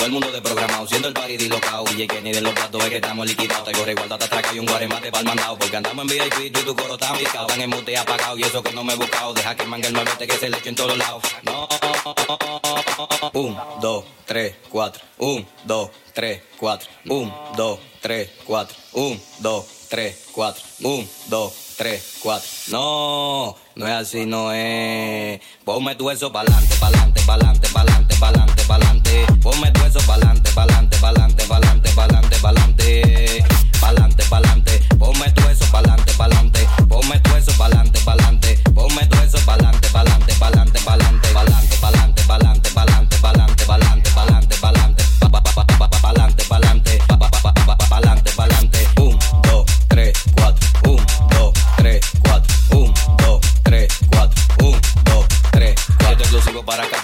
Todo el mundo de programado, siendo el party dislocado. Y que ni de los platos es que estamos liquidados. Te corre igualdad, te atraca y un guaremate para el mandado. Porque andamos en VIP y tu coro está picado. Están en mute apagado y eso que no me he buscado. Deja que mangue el malvete que se le eche en todos lados. No. Un, dos, tres, cuatro. Un, dos, tres, cuatro. Un, dos, tres, cuatro. Un, dos, tres, cuatro. Un, dos, tres, cuatro. No, no es así, no es. Ponme tu eso pa'lante, pa'lante, pa'lante, pa'lante, pa'lante, pa'lante. Ponme tu eso pa'lante, pa'lante, pa'lante, pa'lante, pa'lante, pa'lante. Pa'lante, pa'lante. Ponme tu eso pa'lante, pa'lante. Ponme tu eso pa'lante, pa'lante. Ponme tu eso pa'lante, pa'lante,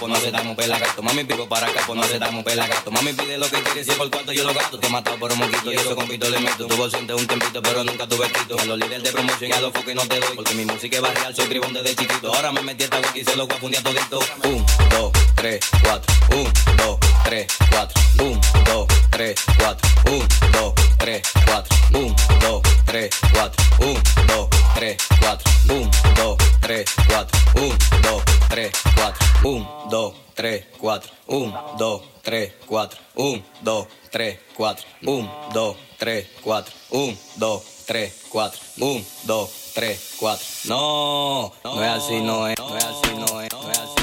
pues no se damos pelagato. Mami, vivo para acá, pues no se damos pelagato. Mami, pide lo que quiere, si es por cuarto yo lo gasto. Te he matado por un moquito y eso con pito le meto. Tuvo siente un tempito, pero nunca tuve quito. A los líderes de promoción y a los focos no te doy. Porque mi música es barrial, soy bribón desde chiquito. Ahora me metí esta wiki y se lo voy a fundir a todito. Un, dos, tres, cuatro. Un, dos, tres, cuatro. Un, dos, tres, cuatro. Un, dos, tres, cuatro. Un, dos, tres, cuatro. Un, dos, tres, cuatro. Un, dos, tres, cuatro. Un, dos, tres, cuatro. Un, dos, 2, 3, 4. 1, 2, 3, 4. 1, 2, 3, 4. 1, 2, 3, 4. 1, 2, 3, 4. 1, 2, 3, 4. No, no es así, no es, no es así, no es, no es así.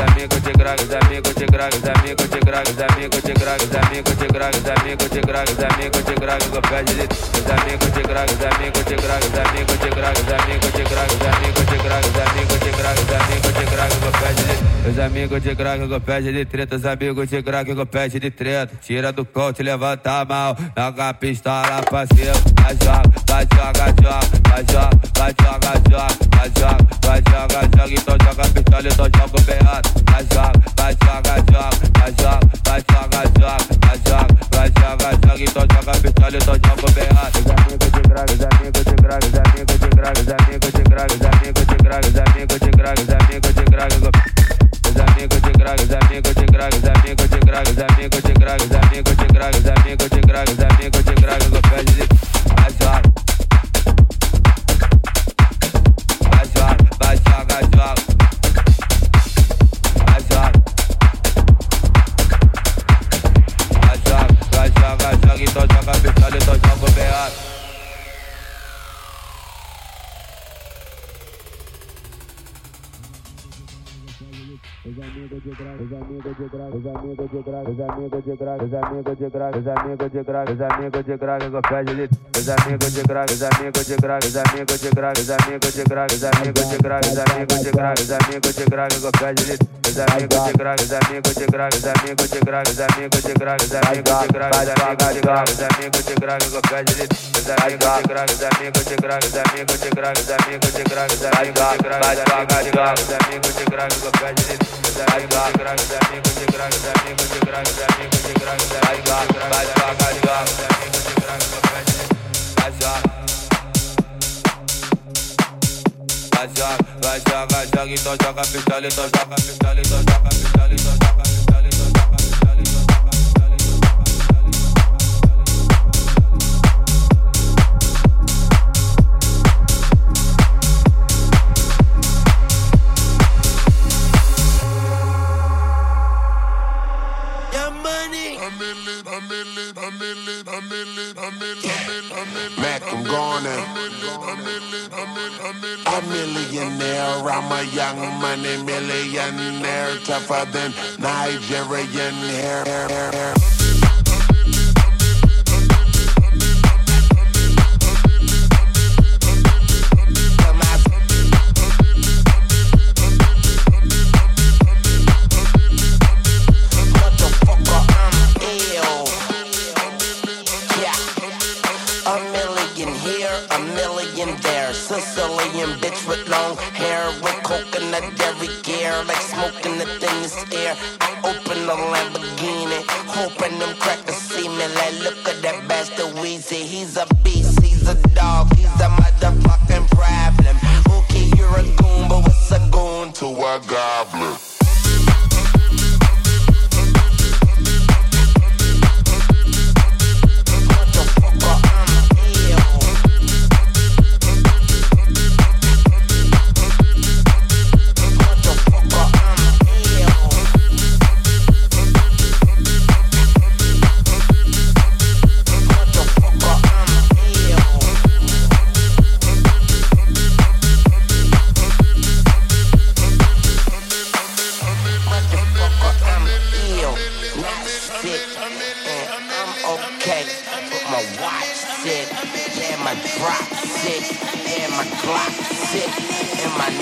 Amigos de grog, os amigos de grog, os amigos de grog, os amigos de grog, os amigos de grog, os amigos de grog, os amigos de grog, go pede de Os amigos de grog, os amigos de grog, os amigos de grog, os amigos de grog, os amigos de grog, os amigos de grog, os amigos de grog, go pede de Os amigos de grog, go pede de treta, os amigos de grog, go pede de treta, tira do coach, levanta a mão, joga a pistola cima, vai joga, vai joga, joga, vai joga, vai joga, joga, vai joga, vai joga, joga, então joga a pistola, então joga o berrado, amigos de gragas, amigos de gragas, amigos de gragas, amigos de gragas, amigos Os amigos de grau, os amigos de grau, os amigos de grau, os amigos de grau, os amigos de grau, os amigos de grau, os amigos de de os amigos de os amigos de grau, os amigos de grau, os amigos de grau, os amigos de grau, os amigos de grau, os amigos de de os amigos de grau, os amigos de os amigos de grau, os amigos de grau, os amigos Vai jogar, vai jogar, joga e toca, joga, pistola e toca, pistola e toca, pistola. I'm a young money millionaire, tougher than Nigerian hair. hair, hair, my drop sick. And my clock sick. And my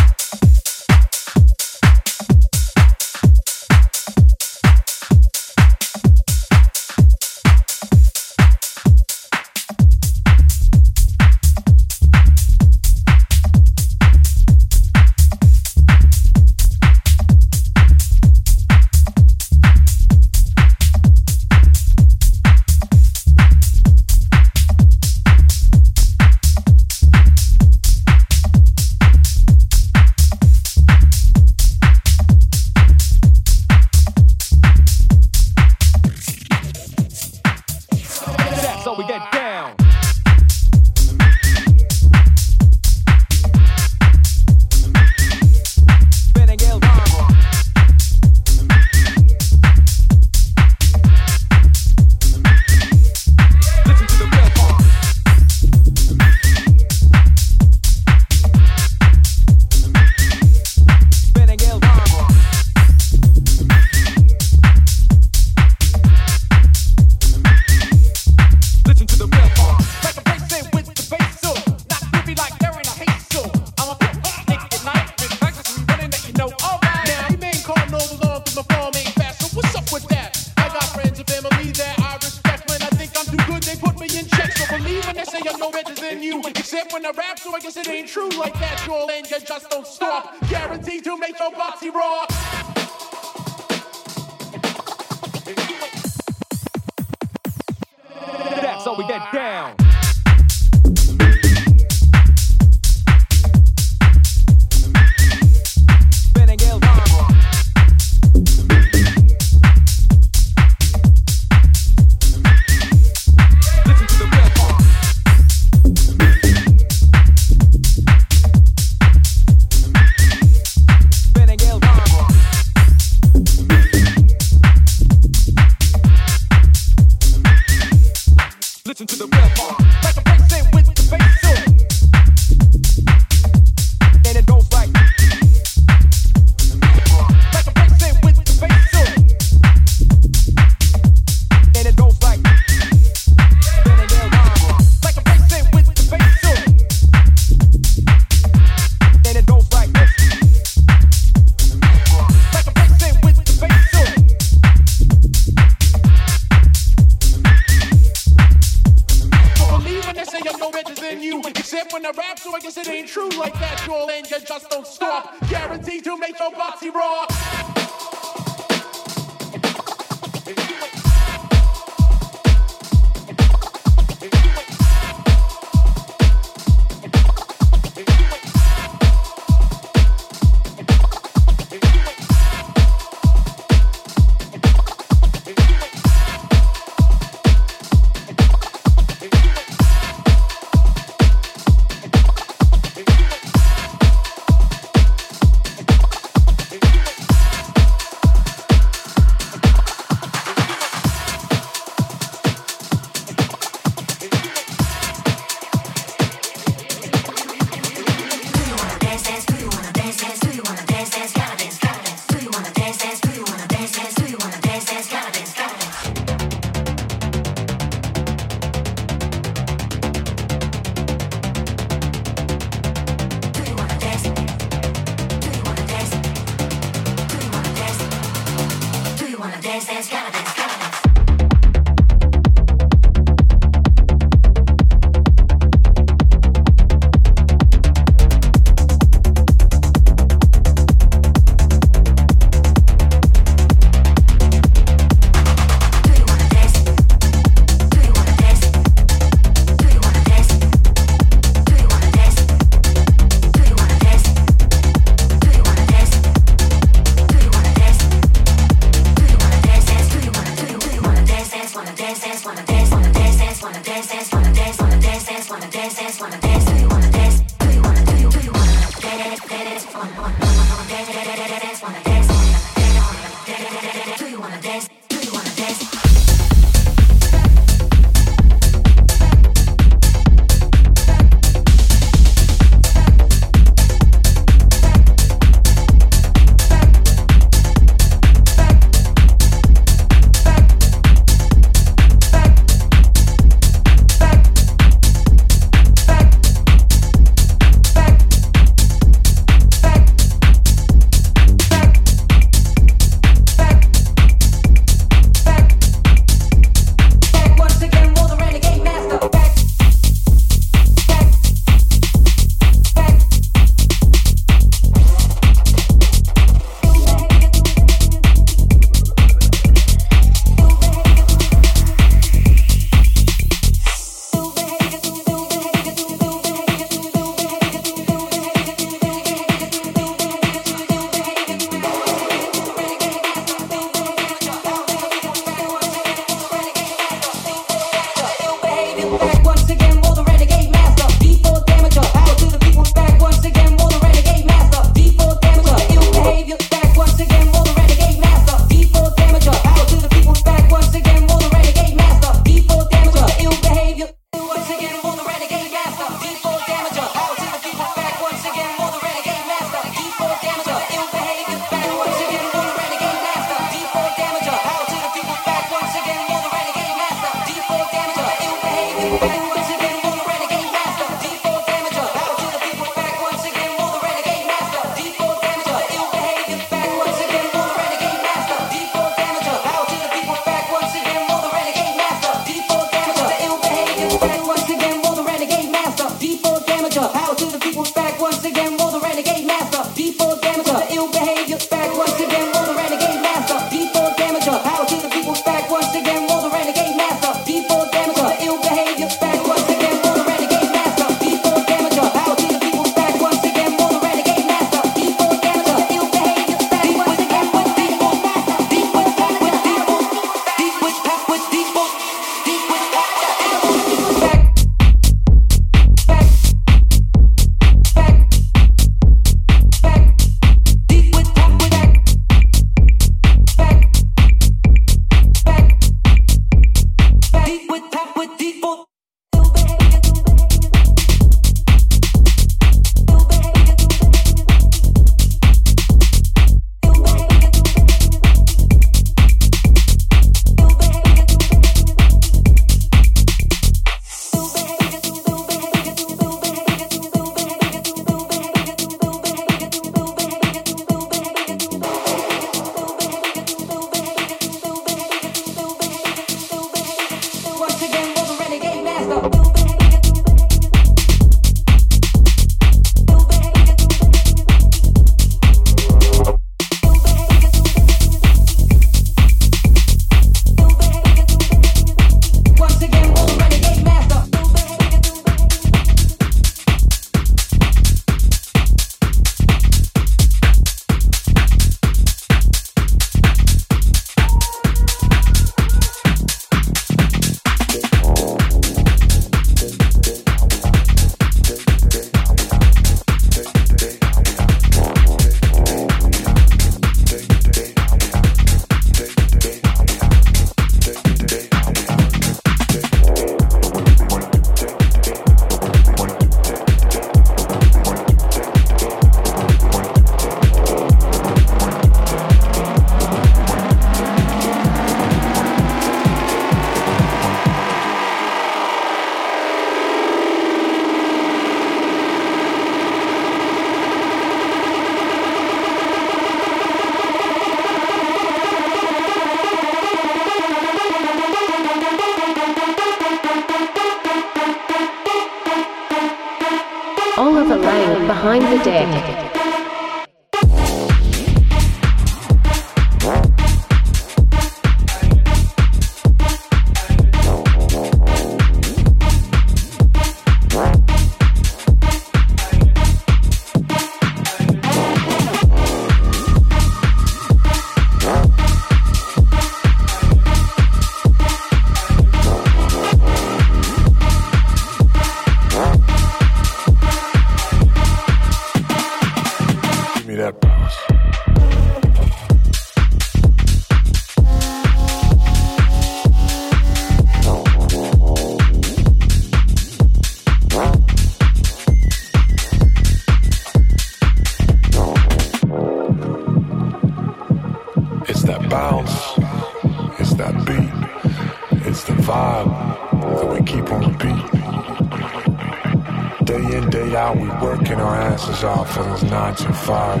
asses off for those nine to five.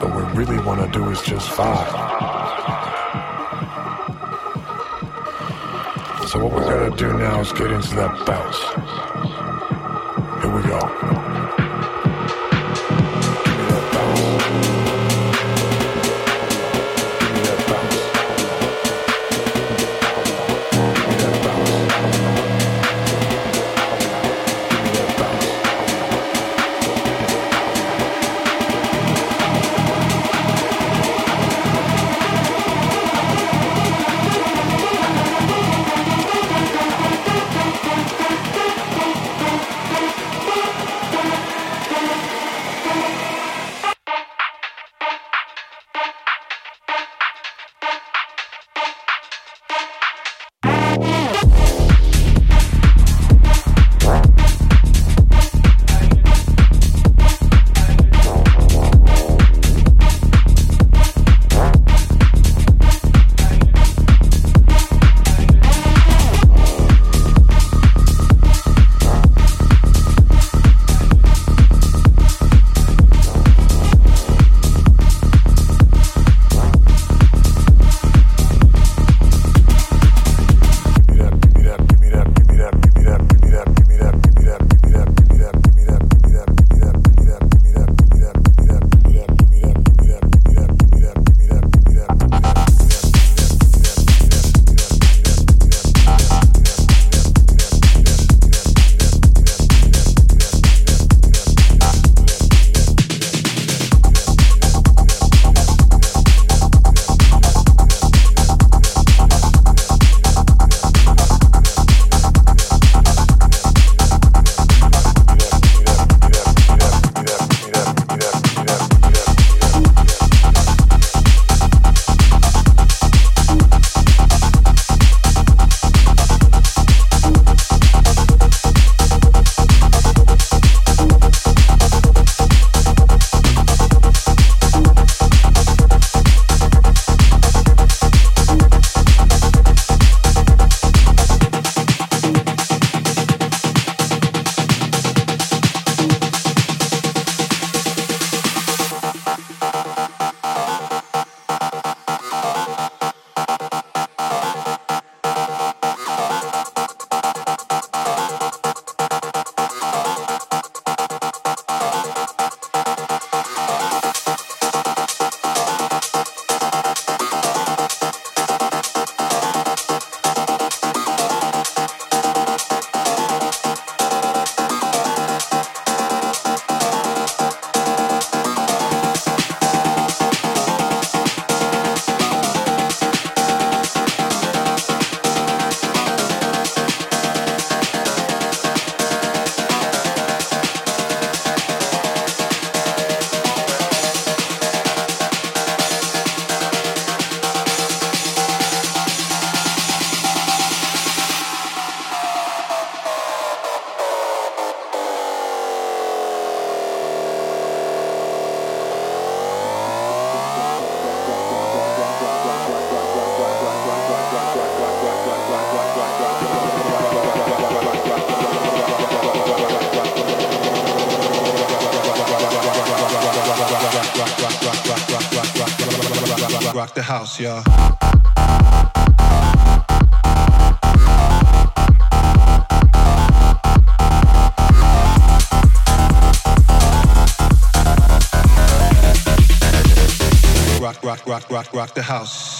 But what we really want to do is just vibe. So what we're gonna do now is get into that bounce. Here we go. yeah Rock, rock, rock, rock, rock the house.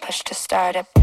pushed to start up.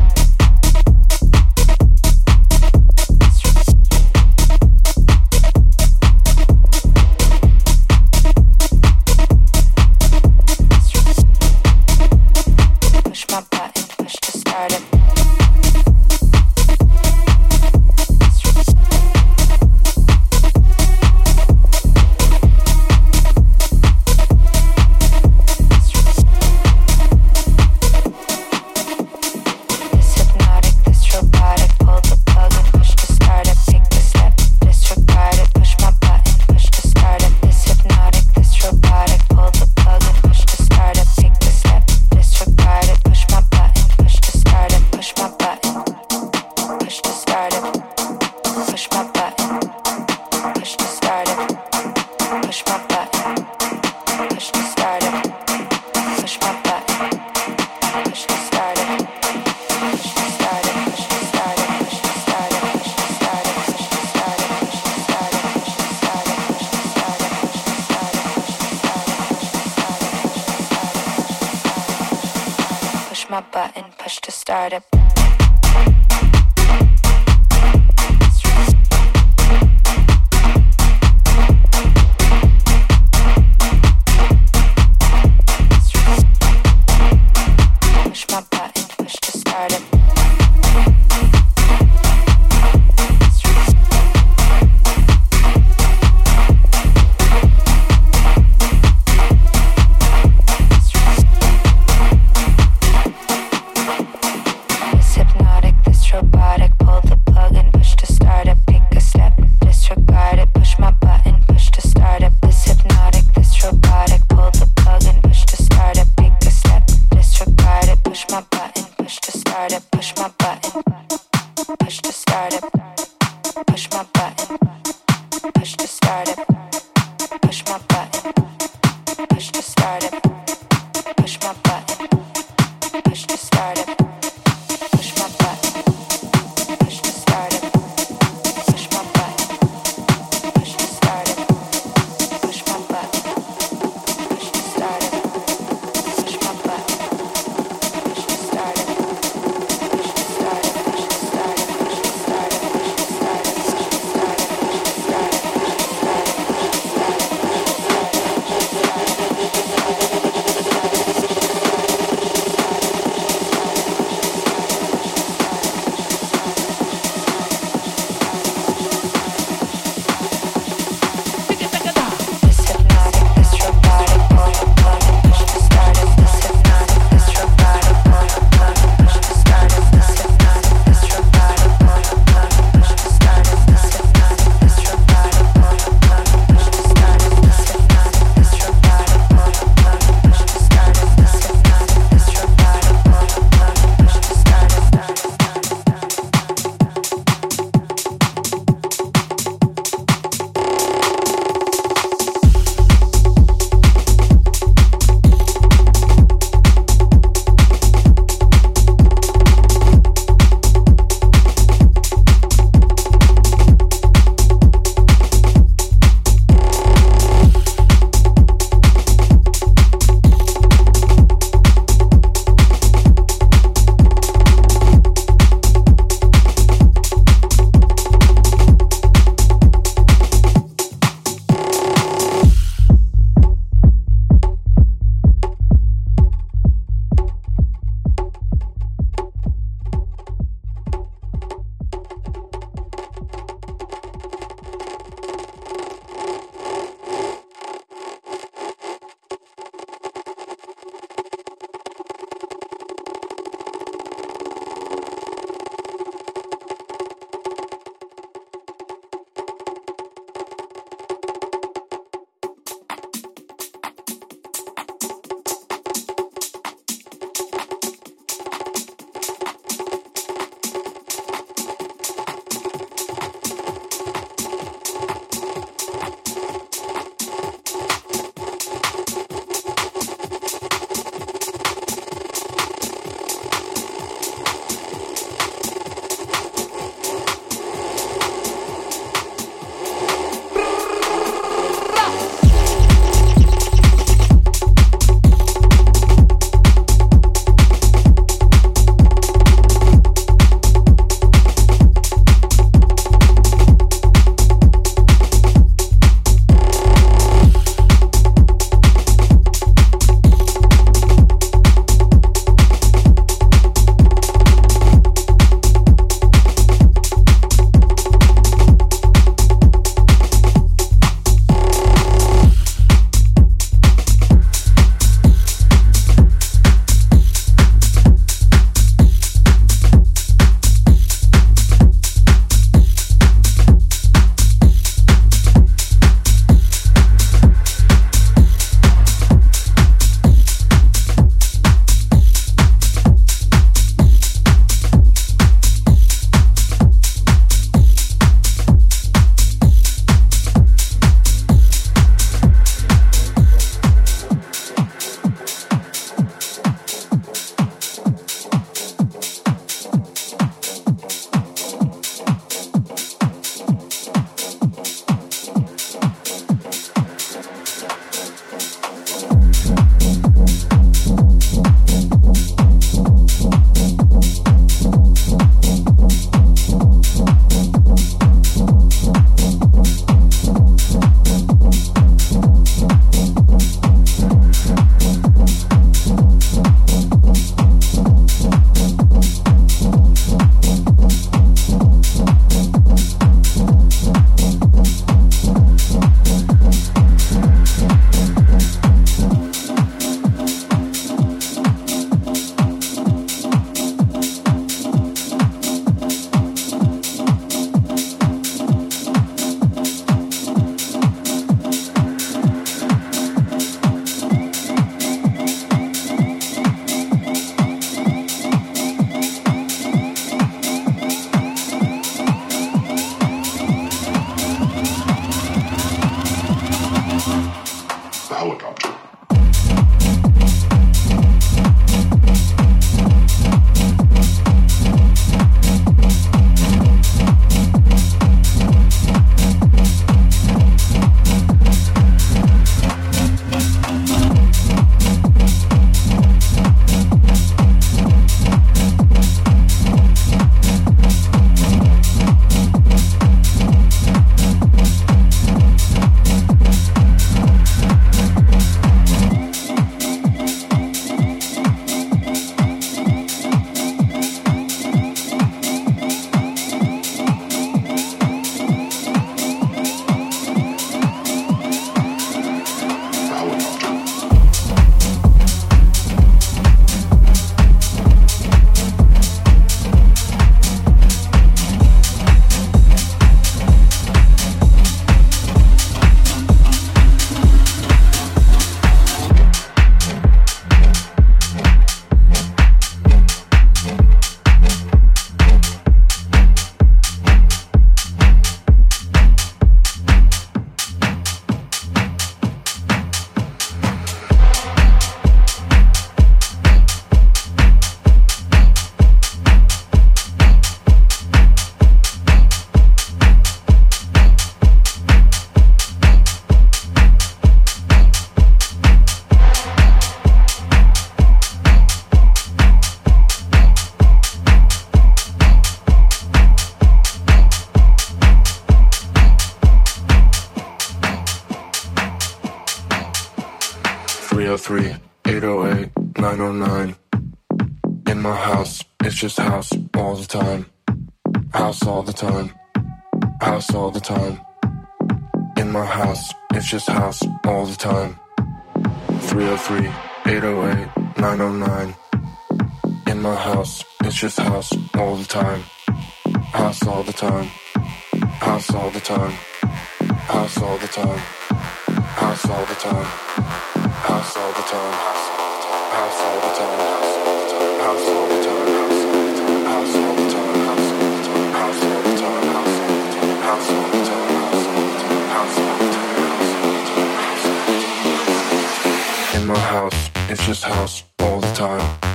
In my house, it's just house all the time.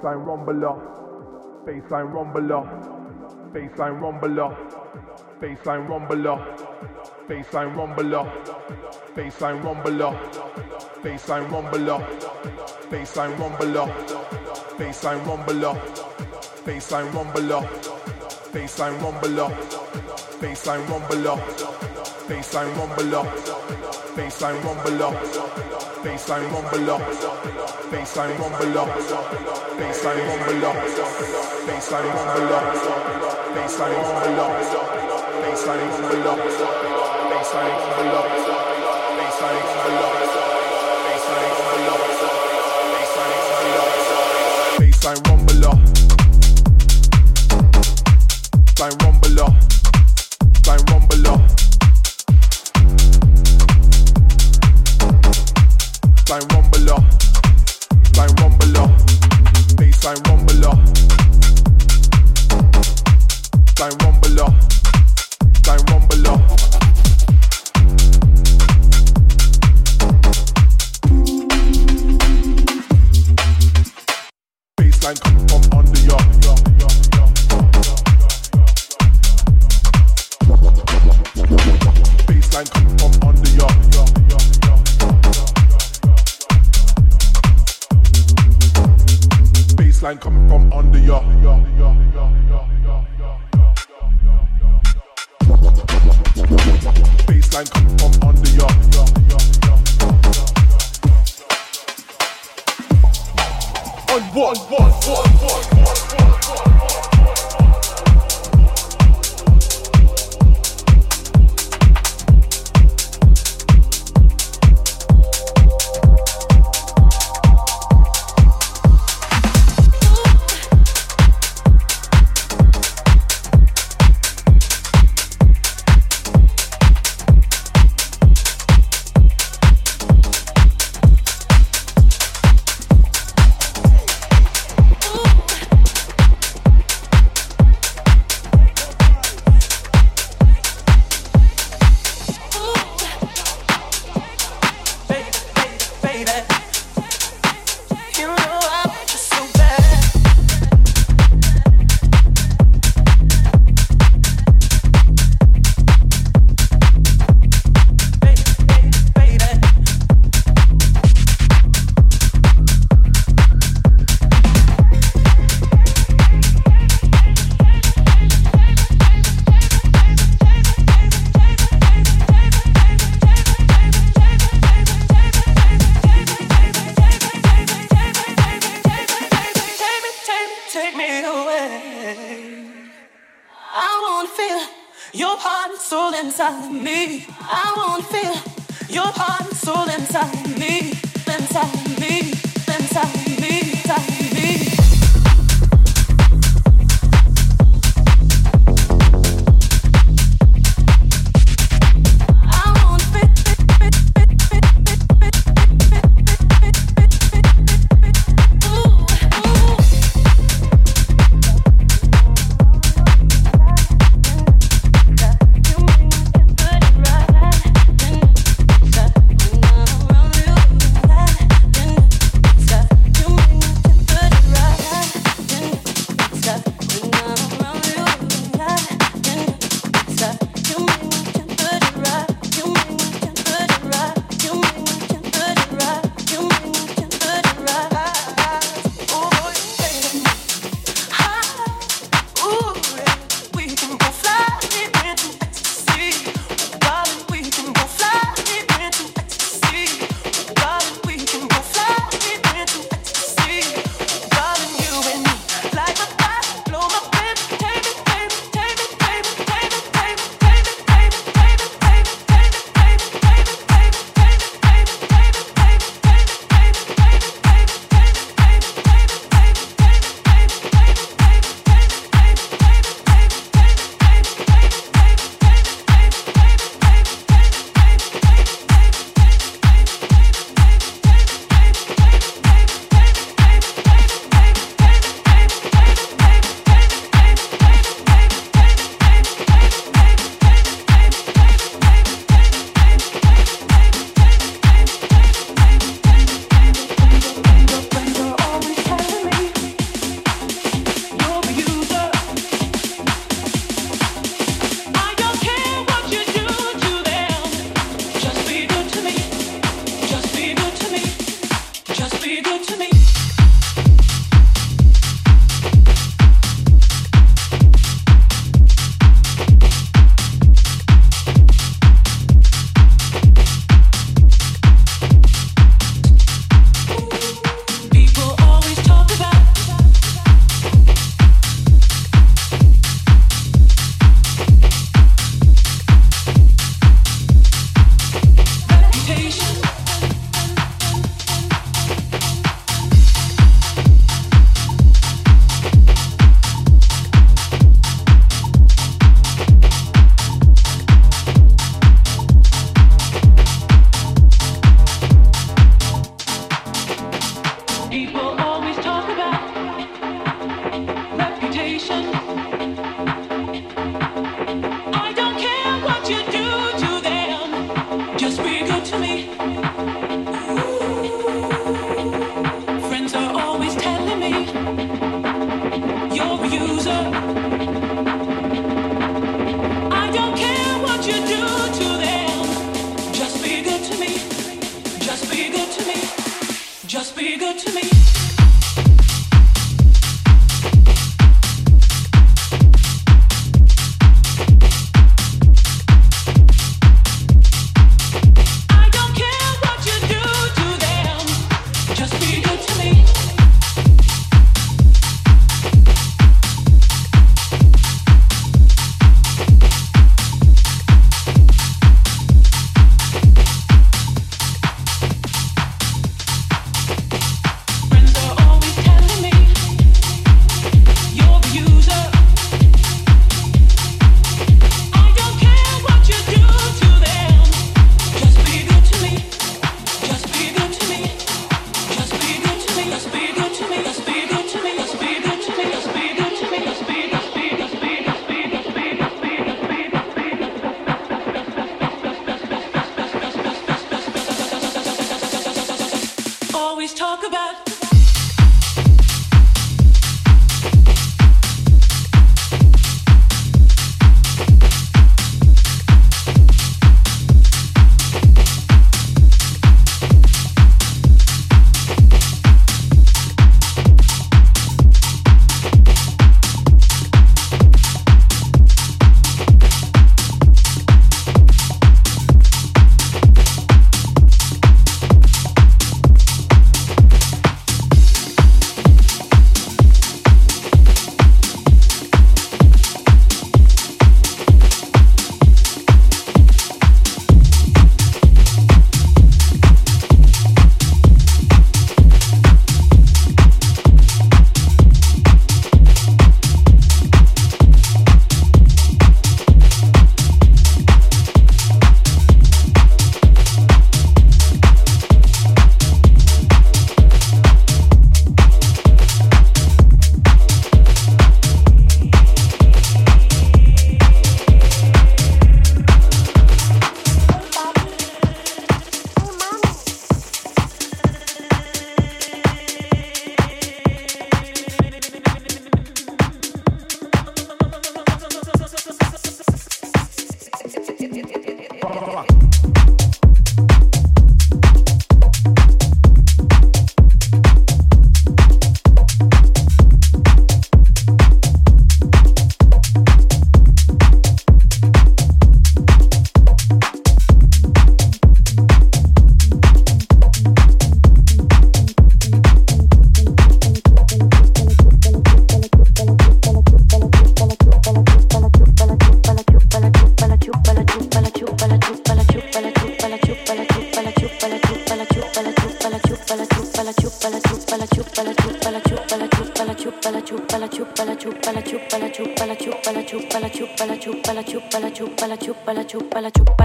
Baseline rumbler, baseline rumbler, baseline rumbler, baseline rumbler, baseline rumbler, baseline rumbler, baseline rumbler, baseline rumbler, baseline rumbler, baseline rumbler, baseline rumbler, baseline rumbler, baseline rumbler, baseline rumbler, baseline rumbler, baseline rumbler, baseline rumbler, baseline rumbler, baseline rumbler, baseline rumbler, baseline rumbler, baseline rumbler, baseline rumbler, baseline rumbler, baseline rumbler,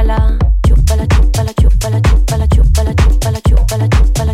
chúpala, chúpala, chúpala, chúpala, chúpala, chúpala, chúpala, chúpala, chúpala, chúpala,